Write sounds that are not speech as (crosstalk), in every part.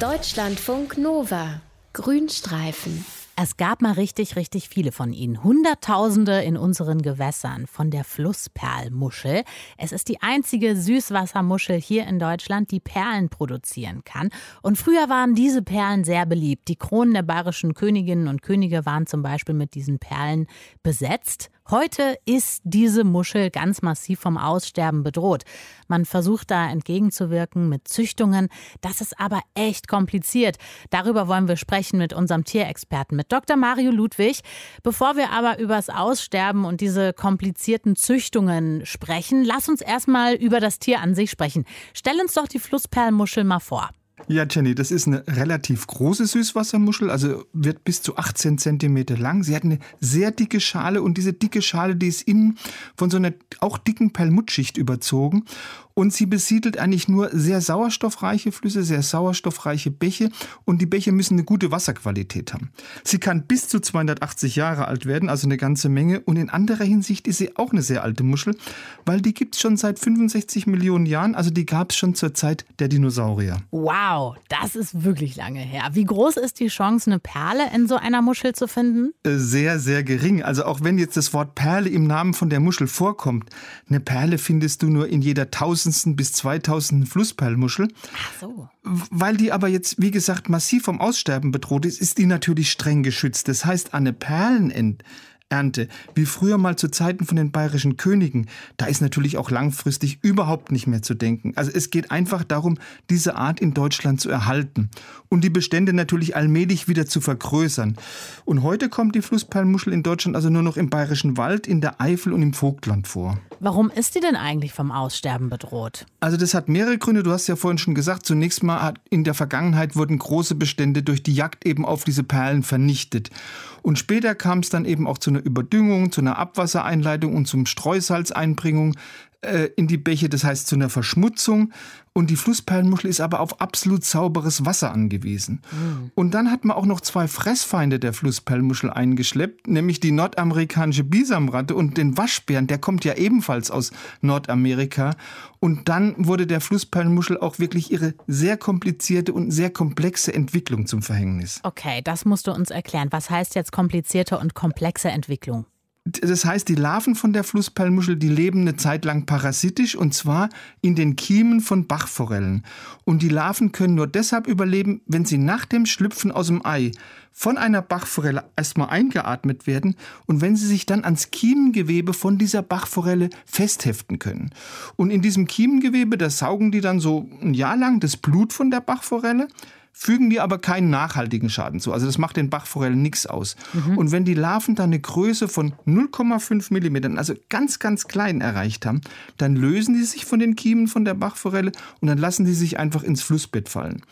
Deutschlandfunk Nova. Grünstreifen. Es gab mal richtig, richtig viele von ihnen. Hunderttausende in unseren Gewässern von der Flussperlmuschel. Es ist die einzige Süßwassermuschel hier in Deutschland, die Perlen produzieren kann. Und früher waren diese Perlen sehr beliebt. Die Kronen der bayerischen Königinnen und Könige waren zum Beispiel mit diesen Perlen besetzt. Heute ist diese Muschel ganz massiv vom Aussterben bedroht. Man versucht da entgegenzuwirken mit Züchtungen. Das ist aber echt kompliziert. Darüber wollen wir sprechen mit unserem Tierexperten, mit Dr. Mario Ludwig. Bevor wir aber über das Aussterben und diese komplizierten Züchtungen sprechen, lass uns erstmal über das Tier an sich sprechen. Stell uns doch die Flussperlmuschel mal vor. Ja, Jenny, das ist eine relativ große Süßwassermuschel, also wird bis zu 18 Zentimeter lang. Sie hat eine sehr dicke Schale und diese dicke Schale, die ist innen von so einer auch dicken Perlmuttschicht überzogen. Und sie besiedelt eigentlich nur sehr sauerstoffreiche Flüsse, sehr sauerstoffreiche Bäche und die Bäche müssen eine gute Wasserqualität haben. Sie kann bis zu 280 Jahre alt werden, also eine ganze Menge. Und in anderer Hinsicht ist sie auch eine sehr alte Muschel, weil die gibt es schon seit 65 Millionen Jahren, also die gab es schon zur Zeit der Dinosaurier. Wow, das ist wirklich lange her. Wie groß ist die Chance, eine Perle in so einer Muschel zu finden? Äh, sehr, sehr gering. Also auch wenn jetzt das Wort Perle im Namen von der Muschel vorkommt, eine Perle findest du nur in jeder tausend tausendsten bis zweitausendsten Flussperlmuschel. Ach so. Weil die aber jetzt, wie gesagt, massiv vom Aussterben bedroht ist, ist die natürlich streng geschützt. Das heißt, eine Perlenent Ernte, wie früher mal zu Zeiten von den bayerischen Königen, da ist natürlich auch langfristig überhaupt nicht mehr zu denken. Also es geht einfach darum, diese Art in Deutschland zu erhalten und die Bestände natürlich allmählich wieder zu vergrößern. Und heute kommt die Flussperlmuschel in Deutschland also nur noch im bayerischen Wald, in der Eifel und im Vogtland vor. Warum ist die denn eigentlich vom Aussterben bedroht? Also das hat mehrere Gründe. Du hast ja vorhin schon gesagt, zunächst mal in der Vergangenheit wurden große Bestände durch die Jagd eben auf diese Perlen vernichtet. Und später kam es dann eben auch zu einer Überdüngung, zu einer Abwassereinleitung und zum Streusalzeinbringung äh, in die Bäche, das heißt zu einer Verschmutzung. Und die Flussperlenmuschel ist aber auf absolut sauberes Wasser angewiesen. Mhm. Und dann hat man auch noch zwei Fressfeinde der Flussperlenmuschel eingeschleppt, nämlich die nordamerikanische Bisamratte und den Waschbären, der kommt ja ebenfalls aus Nordamerika. Und dann wurde der Flussperlenmuschel auch wirklich ihre sehr komplizierte und sehr komplexe Entwicklung zum Verhängnis. Okay, das musst du uns erklären. Was heißt jetzt komplizierte und komplexe Entwicklung? Das heißt, die Larven von der Flussperlmuschel, die leben eine Zeit lang parasitisch und zwar in den Kiemen von Bachforellen. Und die Larven können nur deshalb überleben, wenn sie nach dem Schlüpfen aus dem Ei von einer Bachforelle erstmal eingeatmet werden und wenn sie sich dann ans Kiemengewebe von dieser Bachforelle festheften können. Und in diesem Kiemengewebe, da saugen die dann so ein Jahr lang das Blut von der Bachforelle fügen die aber keinen nachhaltigen Schaden zu. Also das macht den Bachforellen nichts aus. Mhm. Und wenn die Larven dann eine Größe von 0,5 Millimetern, also ganz, ganz klein erreicht haben, dann lösen die sich von den Kiemen von der Bachforelle und dann lassen die sich einfach ins Flussbett fallen.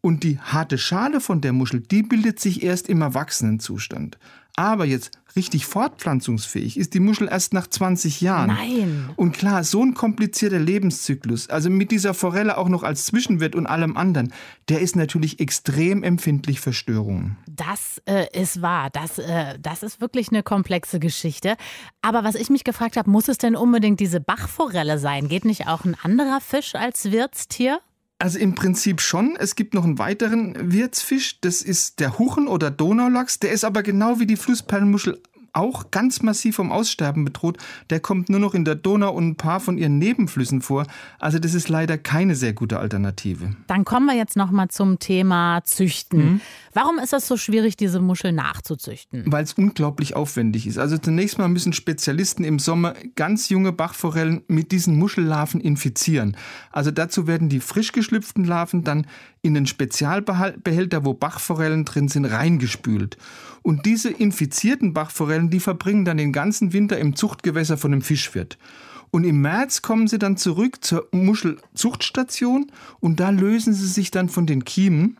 Und die harte Schale von der Muschel, die bildet sich erst im Erwachsenenzustand. Aber jetzt richtig fortpflanzungsfähig ist die Muschel erst nach 20 Jahren. Nein. Und klar, so ein komplizierter Lebenszyklus, also mit dieser Forelle auch noch als Zwischenwirt und allem anderen, der ist natürlich extrem empfindlich für Störungen. Das äh, ist wahr. Das, äh, das ist wirklich eine komplexe Geschichte. Aber was ich mich gefragt habe, muss es denn unbedingt diese Bachforelle sein? Geht nicht auch ein anderer Fisch als Wirtstier? Also im Prinzip schon. Es gibt noch einen weiteren Wirtsfisch, das ist der Huchen oder Donaulachs. Der ist aber genau wie die Flussperlenmuschel auch ganz massiv vom Aussterben bedroht. Der kommt nur noch in der Donau und ein paar von ihren Nebenflüssen vor. Also das ist leider keine sehr gute Alternative. Dann kommen wir jetzt noch mal zum Thema Züchten. Mhm. Warum ist das so schwierig, diese Muschel nachzuzüchten? Weil es unglaublich aufwendig ist. Also zunächst mal müssen Spezialisten im Sommer ganz junge Bachforellen mit diesen Muschellarven infizieren. Also dazu werden die frisch geschlüpften Larven dann in den Spezialbehälter, wo Bachforellen drin sind, reingespült. Und diese infizierten Bachforellen, die verbringen dann den ganzen Winter im Zuchtgewässer von einem Fischwirt. Und im März kommen sie dann zurück zur Muschelzuchtstation und da lösen sie sich dann von den Kiemen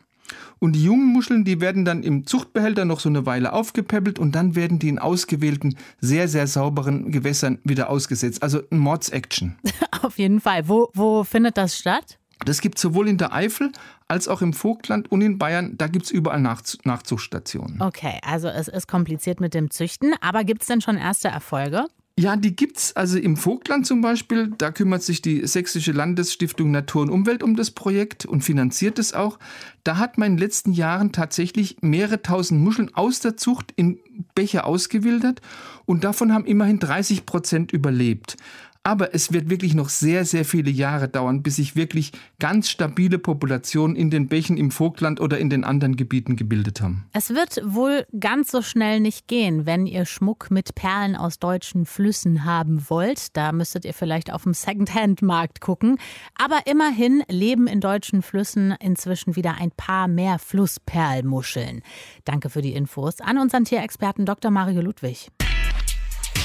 und die jungen Muscheln, die werden dann im Zuchtbehälter noch so eine Weile aufgepäppelt und dann werden die in ausgewählten, sehr, sehr sauberen Gewässern wieder ausgesetzt. Also ein Mords-Action. (laughs) Auf jeden Fall. Wo, wo findet das statt? Das gibt es sowohl in der Eifel als auch im Vogtland und in Bayern. Da gibt es überall Nachzuchtstationen. Okay, also es ist kompliziert mit dem Züchten. Aber gibt es denn schon erste Erfolge? Ja, die gibt's. Also im Vogtland zum Beispiel, da kümmert sich die Sächsische Landesstiftung Natur und Umwelt um das Projekt und finanziert es auch. Da hat man in den letzten Jahren tatsächlich mehrere tausend Muscheln aus der Zucht in Bäche ausgewildert und davon haben immerhin 30 Prozent überlebt. Aber es wird wirklich noch sehr, sehr viele Jahre dauern, bis sich wirklich ganz stabile Populationen in den Bächen im Vogtland oder in den anderen Gebieten gebildet haben. Es wird wohl ganz so schnell nicht gehen, wenn ihr Schmuck mit Perlen aus deutschen Flüssen haben wollt. Da müsstet ihr vielleicht auf dem Secondhand-Markt gucken. Aber immerhin leben in deutschen Flüssen inzwischen wieder ein paar mehr Flussperlmuscheln. Danke für die Infos an unseren Tierexperten Dr. Mario Ludwig.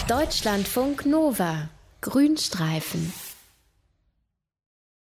Deutschlandfunk Nova Grünstreifen